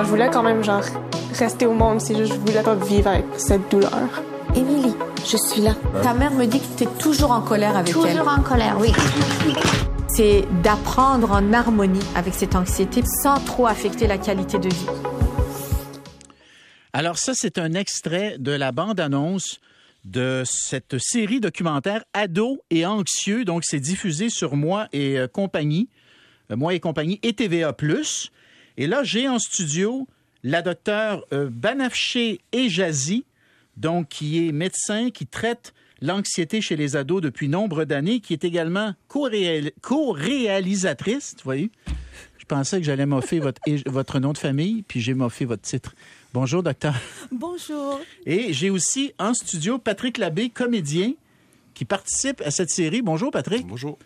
Je voulais quand même, genre, rester au monde, c'est juste, je voulais pas vivre avec cette douleur. Émilie, je suis là. Ta mère me dit que tu es toujours en colère avec elle. Toujours en colère, oui. C'est d'apprendre en harmonie avec cette anxiété sans trop affecter la qualité de vie. Alors ça, c'est un extrait de la bande-annonce de cette série documentaire Ado et anxieux. Donc, c'est diffusé sur Moi et euh, compagnie, euh, Moi et compagnie et TVA+. Et là, j'ai en studio la docteure euh, Banafché Ejazi, donc qui est médecin, qui traite l'anxiété chez les ados depuis nombre d'années, qui est également co-réalisatrice, vous voyez? Je pensais que j'allais m'offrir votre, votre nom de famille, puis j'ai m'offert votre titre. Bonjour, docteur. Bonjour. Et j'ai aussi en studio Patrick Labbé, comédien, qui participe à cette série. Bonjour, Patrick. Bonjour.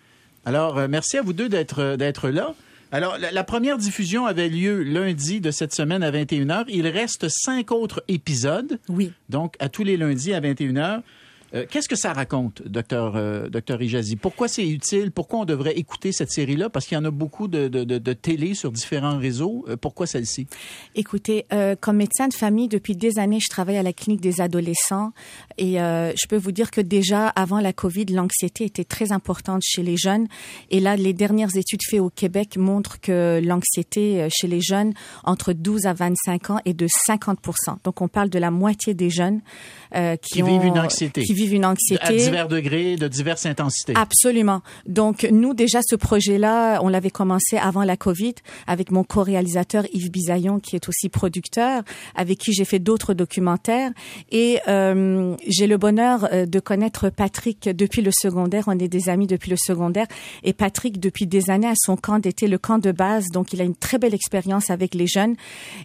Alors, euh, merci à vous deux d'être euh, d'être là. Alors, la, la, première diffusion avait lieu lundi de cette semaine à 21h. Il reste cinq autres épisodes. Oui. Donc, à tous les lundis à 21h. Euh, qu'est-ce que ça raconte, docteur, euh, docteur Ijazi? Pourquoi c'est utile? Pourquoi on devrait écouter cette série-là? Parce qu'il y en a beaucoup de, de, de, télé sur différents réseaux. Euh, pourquoi celle-ci? Écoutez, comme médecin de famille, depuis des années, je travaille à la clinique des adolescents et je peux vous dire que déjà, avant la COVID, l'anxiété était très importante chez les jeunes. Et là, les dernières études faites au Québec montrent que l'anxiété chez les jeunes entre 12 à 25 ans est de 50% Donc, on parle de la moitié des jeunes qui, qui vivent une anxiété vivent une anxiété. À divers degrés, de diverses intensités. Absolument. Donc, nous, déjà, ce projet-là, on l'avait commencé avant la COVID avec mon co-réalisateur Yves Bisaillon, qui est aussi producteur, avec qui j'ai fait d'autres documentaires. Et euh, j'ai le bonheur euh, de connaître Patrick depuis le secondaire. On est des amis depuis le secondaire. Et Patrick, depuis des années, à son camp d'été, le camp de base. Donc, il a une très belle expérience avec les jeunes.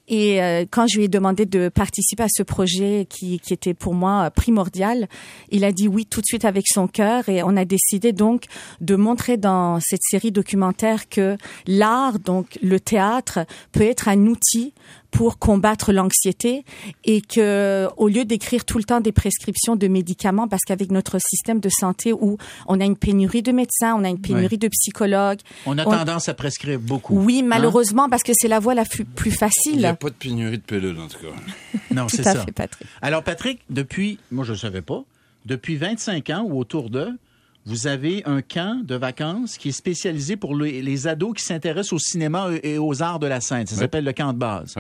Et euh, quand je lui ai demandé de participer à ce projet qui, qui était pour moi primordial, il a dit oui tout de suite avec son cœur et on a décidé donc de montrer dans cette série documentaire que l'art, donc le théâtre, peut être un outil pour combattre l'anxiété et que au lieu d'écrire tout le temps des prescriptions de médicaments parce qu'avec notre système de santé où on a une pénurie de médecins, on a une pénurie de psychologues, on a tendance à prescrire beaucoup. Oui, hein? malheureusement parce que c'est la voie la plus facile. Il n'y a pas de pénurie de pilules en tout cas. non, c'est ça. Fait, Patrick. Alors Patrick, depuis moi je ne savais pas depuis 25 ans ou autour d'eux, vous avez un camp de vacances qui est spécialisé pour les, ados qui s'intéressent au cinéma et aux arts de la scène. Ça s'appelle le camp de base.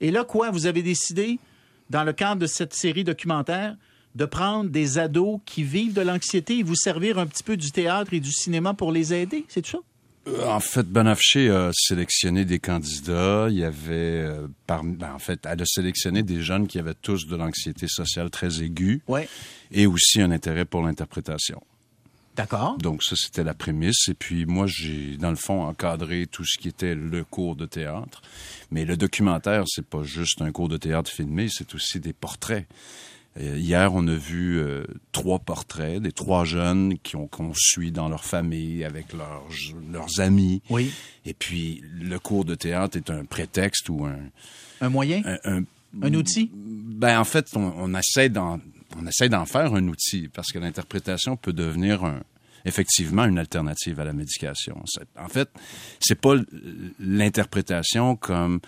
Et là, quoi, vous avez décidé, dans le cadre de cette série documentaire, de prendre des ados qui vivent de l'anxiété et vous servir un petit peu du théâtre et du cinéma pour les aider, c'est tout ça? Euh, en fait, Banafché a sélectionné des candidats. Il y avait, euh, ben, en fait, elle a sélectionné des jeunes qui avaient tous de l'anxiété sociale très aiguë ouais. et aussi un intérêt pour l'interprétation. D'accord. Donc ça, c'était la prémisse. Et puis moi, j'ai, dans le fond, encadré tout ce qui était le cours de théâtre. Mais le documentaire, c'est pas juste un cours de théâtre filmé, c'est aussi des portraits. Euh, hier, on a vu euh, trois portraits des trois jeunes qui ont qu'on suit dans leur famille avec leurs leurs amis. Oui. Et puis le cours de théâtre est un prétexte ou un un moyen, un, un, outil? Ben en fait, on, on essaie d'en on essaie d'en faire un outil parce que l'interprétation peut devenir un, effectivement une alternative à la médication. En fait, c'est pas l'interprétation comme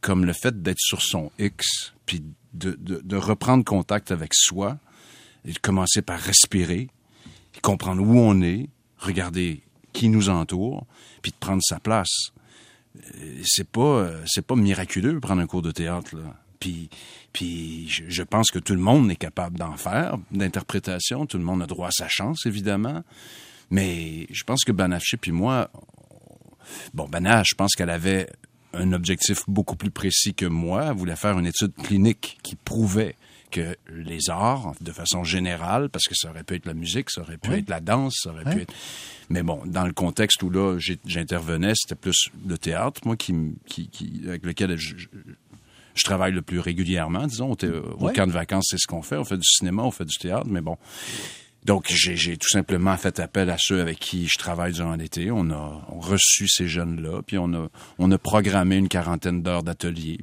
comme le fait d'être sur son X puis de, reprendre contact avec soi et de commencer par respirer, comprendre où on est, regarder qui nous entoure, puis de prendre sa place. Euh, c'est pas c'est pas miraculeux prendre un cours de théâtre là. Puis, puis je, pense que tout le monde est capable d'en faire, d'interprétation. Tout le monde a droit à sa chance, évidemment. Mais je pense que Banaché puis moi, bon, Banache, je pense qu'elle avait un objectif beaucoup plus précis que moi. Voulait faire une étude clinique qui prouvait que les arts, de façon générale, parce que ça aurait pu être la musique, ça aurait pu être la danse, ça aurait pu être... Mais bon, dans le contexte où là, j'intervenais, c'était plus le théâtre, moi, qui, qui, qui avec lequel je, je, travaille le plus régulièrement, disons. Au, au camp de vacances, c'est ce qu'on fait. On fait du cinéma, on fait du théâtre, mais bon... Donc, j'ai tout simplement fait appel à ceux avec qui je travaille durant l'été. On a reçu ces jeunes-là, puis on a, on a programmé une quarantaine d'heures d'atelier.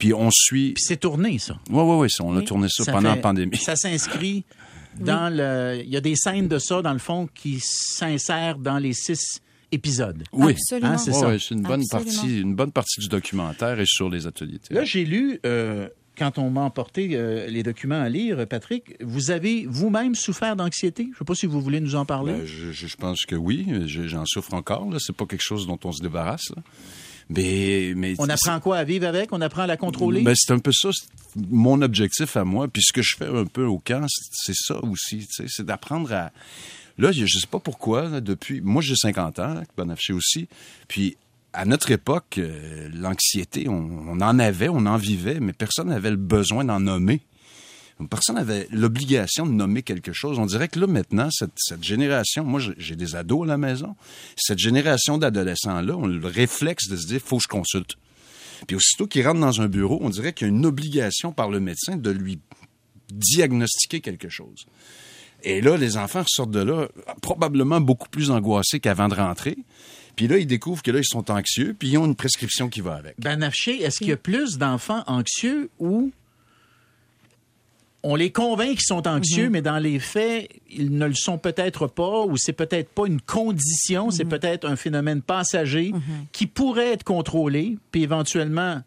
Puis on suit... Puis c'est tourné, ça. Oui, oui, oui. On a tourné ça, pendant la pandémie. Ça s'inscrit dans le... Il y a des scènes de ça, dans le fond, qui s'insèrent dans les six épisode. Oui, Absolument. Hein, c'est ça. ouais, c'est une bonne Absolument. partie, une bonne partie du documentaire est sur les ateliers Là, j'ai lu, euh, quand on m'a emporté euh, les documents à lire, Patrick, vous avez vous-même souffert d'anxiété? Je ne sais pas si vous voulez nous en parler. Ben, je, pense que oui, Je- j'en souffre encore. Là, c'est pas quelque chose dont on se débarrasse. là. Mais, mais on apprend quoi à vivre avec? On apprend à la contrôler? Ben, c'est un peu ça, mon objectif à moi. Puis ce que je fais un peu au camp, c'est ça aussi. C'est d'apprendre à. Là, je sais pas pourquoi, là, depuis. Moi, j'ai 50 ans, Bonafché aussi. Puis à notre époque, euh, l'anxiété, on, en avait, on en vivait, mais personne n'avait le besoin d'en nommer. Personne n'avait l'obligation de nommer quelque chose. On dirait que là, maintenant, cette, génération, moi, j'ai- des ados à la maison, cette génération d'adolescents-là, on le réflexe de se dire, faut que je consulte. Puis aussitôt qu'il rentre dans un bureau, on dirait qu'il y a une obligation par le médecin de lui diagnostiquer quelque chose. Et là, les enfants sortent de là probablement beaucoup plus angoissés qu'avant de rentrer. Puis là, ils découvrent que là, ils sont anxieux, puis ils ont une prescription qui va avec. Ben, Nafché, est-ce qu'il y a plus d'enfants anxieux ou on les convainc qu'ils sont anxieux, mais dans les faits, ils ne le sont peut-être pas, ou c'est peut-être pas une condition, c'est peut-être un phénomène passager qui pourrait être contrôlé, puis éventuellement,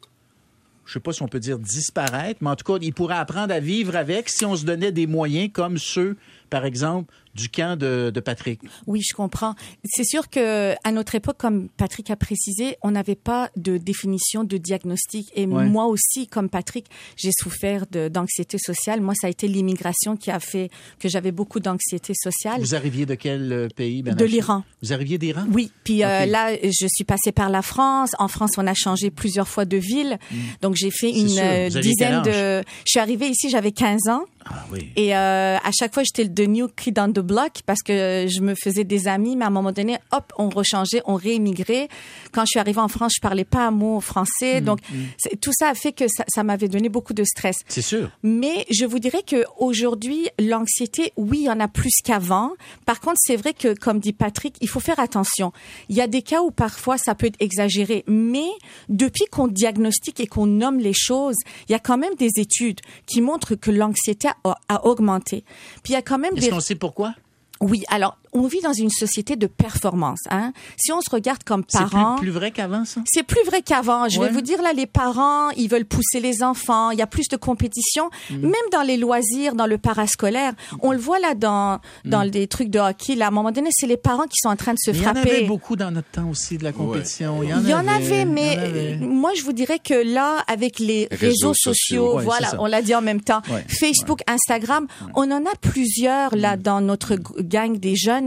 je sais pas si on peut dire disparaître, mais en tout cas, ils pourraient apprendre à vivre avec si on se donnait des moyens comme ceux, par exemple, du camp de, de Patrick. Oui, je comprends. C'est sûr que à notre époque, comme Patrick a précisé, on n'avait pas de définition de diagnostic. Et Ouais. moi aussi, comme Patrick, j'ai souffert d'anxiété sociale. Moi, ça a été l'immigration qui a fait que j'avais beaucoup d'anxiété sociale. Vous arriviez de quel euh, pays? Ben De l'Iran. Vous arriviez d'Iran? Oui, puis euh, là, je suis passée par la France. En France, on a changé plusieurs fois de ville. Donc, j'ai fait Mm. Une euh, dizaine de... Je suis arrivée ici, j'avais 15 ans. Ah oui. Et euh, à chaque fois, j'étais le the new kid on the block parce que je me faisais des amis, mais à un moment donné, hop, on rechangeait, on réémigrait. Quand je suis arrivée en France, je parlais pas un mot français. Mm, Donc, c'est- tout ça a fait que ça, ça m'avait donné beaucoup de stress. C'est sûr. Mais je vous dirais que aujourd'hui, l'anxiété, oui, il y en a plus qu'avant. Par contre, c'est vrai que, comme dit Patrick, il faut faire attention. Il y a des cas où parfois ça peut être exagéré, mais depuis qu'on diagnostique et qu'on nomme les choses, il y a quand même des études qui montrent que l'anxiété a, a augmenté. Puis il y a quand même Est-ce des qu'on sait pourquoi? oui. Alors, on vit dans une société de performance. Hein. Si on se regarde comme C'est parents, plus, plus vrai qu'avant, ça? c'est plus vrai qu'avant. Je Ouais. vais vous dire là, les parents, ils veulent pousser les enfants. Il y a plus de compétition, Mm. même dans les loisirs, dans le parascolaire. On le voit là dans dans les trucs de hockey. Là, à un moment donné, c'est les parents qui sont en train de se Mm. Il y en frapper. avait beaucoup dans notre temps aussi, de la compétition. Il y en avait, mais il y en avait. euh, moi, je vous dirais que là, avec les Réseaux réseaux, sociaux. Ouais, voilà, c'est on l'a dit en même temps, Ouais. Facebook, Instagram, on en a plusieurs Mm. là dans notre gang des jeunes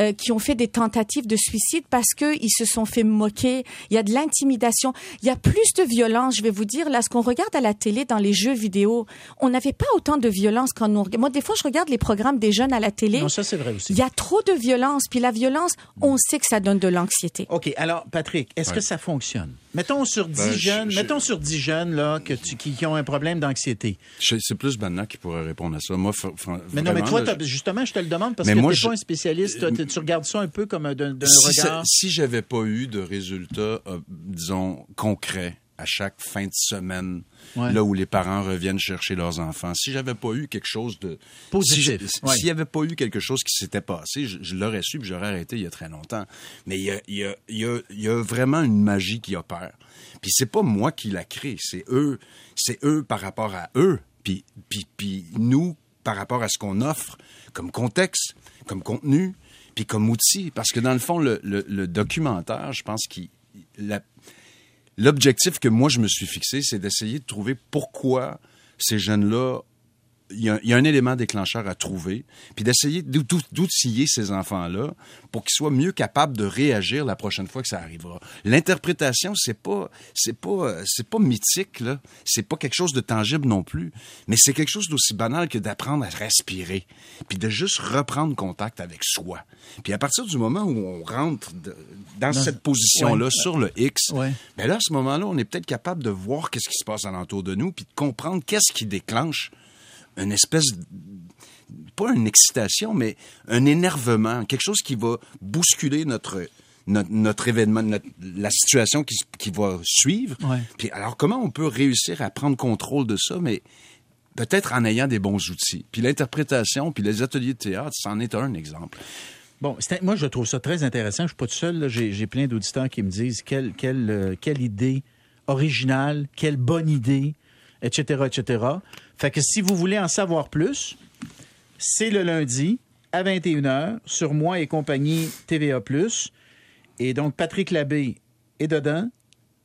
euh, qui ont fait des tentatives de suicide parce que ils se sont fait moquer. Il y a de l'intimidation, il y a plus de violence. Je vais vous dire là, ce qu'on regarde à la télé, dans les jeux vidéo, on n'avait pas autant de violence quand nous. Moi, des fois, je regarde les programmes des jeunes à la télé. Non, ça, c'est vrai aussi. Il y a trop de violence, puis la violence, on sait que ça donne de l'anxiété. OK. Alors, Patrick, est-ce que ça fonctionne? Mettons sur 10 Ben, je- jeunes, je- mettons sur 10 jeunes, là, que tu- qui, qui ont un problème d'anxiété. C'est plus Banna qui pourrait répondre à ça. Moi, Mais non, mais toi, là, justement, je te le demande parce Mais que t'es je- pas un spécialiste. Toi, tu regardes ça un peu comme un- d'un si, ça- regard. si j'avais pas eu de résultats, euh, disons, concrets à chaque fin de semaine, Ouais. là où les parents reviennent chercher leurs enfants, si j'avais pas eu quelque chose de Positif, si- ouais. s'il y avait pas eu quelque chose qui s'était passé, je, je l'aurais su, puis j'aurais arrêté il y a très longtemps. Mais il y a, y a- y a- y a vraiment une magie qui opère. Puis c'est pas moi qui la crée, c'est eux, c'est eux par rapport à eux, puis, puis, puis nous par rapport à ce qu'on offre comme contexte, comme contenu, puis comme outil. Parce que dans le fond, le, le- le documentaire, je pense qu'il la- l'objectif que moi je me suis fixé, c'est d'essayer de trouver pourquoi ces jeunes-là il y, a, il y a un élément déclencheur à trouver, puis d'essayer d'out- d'out- d'outiller ces enfants-là pour qu'ils soient mieux capables de réagir la prochaine fois que ça arrivera. L'interprétation, c'est pas, c'est pas, c'est pas mythique là, c'est pas quelque chose de tangible non plus, mais c'est quelque chose d'aussi banal que d'apprendre à respirer, puis de juste reprendre contact avec soi. Puis à partir du moment où on rentre de- dans, cette position-là ouais. sur le X, Ouais. ben là à ce moment-là, on est peut-être capable de voir qu'est-ce qui se passe alentour de nous, puis de comprendre qu'est-ce qui déclenche une espèce pas une excitation, mais un énervement, quelque chose qui va bousculer notre notre, notre événement, notre- la situation qui, qui va suivre. Ouais. Puis alors comment on peut réussir à prendre contrôle de ça, mais peut-être en ayant des bons outils? Puis l'interprétation, puis les ateliers de théâtre, c'en est un exemple. Bon, moi, je trouve ça très intéressant. Je suis pas tout seul. j'ai plein d'auditeurs qui me disent quelle, quelle, euh, quelle idée originale, quelle bonne idée, etc., etc. Fait que si vous voulez en savoir plus, c'est le lundi à 21h sur Moi et compagnie TVA+. Et donc, Patrick Labbé est dedans.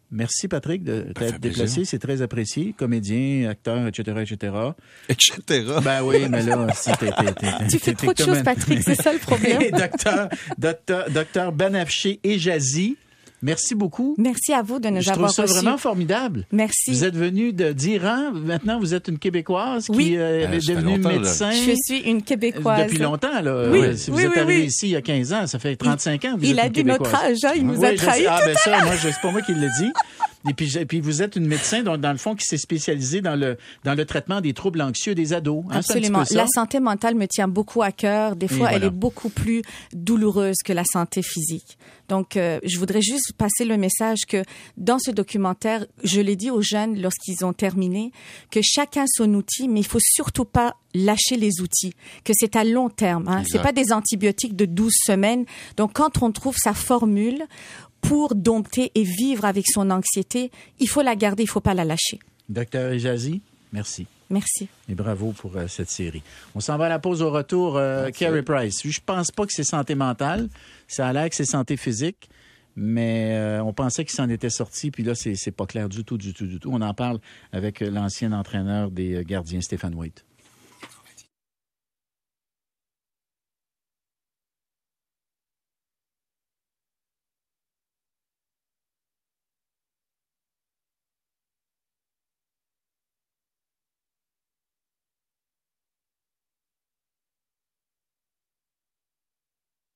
Merci, Patrick, de t'être déplacé. C'est très apprécié. Comédien, acteur, etc., etc. Etc. Ben oui, mais là, si t'es... Tu fais trop de choses, Patrick, c'est ça le problème. docteur, docteur, docteur Banafché et Jazzy, merci beaucoup. Merci à vous de nous Je trouve avoir ça reçus. vraiment formidable. Merci. Vous êtes venu de- d'Iran. Maintenant, vous êtes une Québécoise Oui. qui euh, Euh, est fait devenue longtemps, là. médecin. Je suis une Québécoise. Depuis longtemps, là. Oui, Ouais, si vous oui, êtes oui, arrivé oui. ici il y a 15 ans, ça fait 35 ans que vous Il êtes a une dit notre âge, hein, il nous Oui, a trahis. Ah, ben ça, moi, c'est pas moi qui le dis. Et puis, je- puis vous êtes une médecin, donc, dans le fond, qui s'est spécialisée dans le, dans le traitement des troubles anxieux des ados. Hein, Absolument. La santé mentale me tient beaucoup à cœur. Des fois, elle est beaucoup plus douloureuse que la santé physique. Donc, euh, je voudrais juste passer le message que dans ce documentaire, je l'ai dit aux jeunes lorsqu'ils ont terminé, que chacun son outil, mais il faut surtout pas lâcher les outils, que c'est à long terme. Hein. C'est pas des antibiotiques de 12 semaines. Donc, quand on trouve sa formule pour dompter et vivre avec son anxiété, il faut la garder, il faut pas la lâcher. Docteur Ejazi, merci. Merci. Et bravo pour euh, cette série. On s'en va à la pause au retour. Euh, Carrie Price. Je pense pas que c'est santé mentale. Ça a l'air que c'est santé physique. Mais euh, on pensait qu'il s'en était sorti, puis là, c'est pas clair du tout, du tout, du tout. On en parle avec euh, l'ancien entraîneur des gardiens, Stéphane White.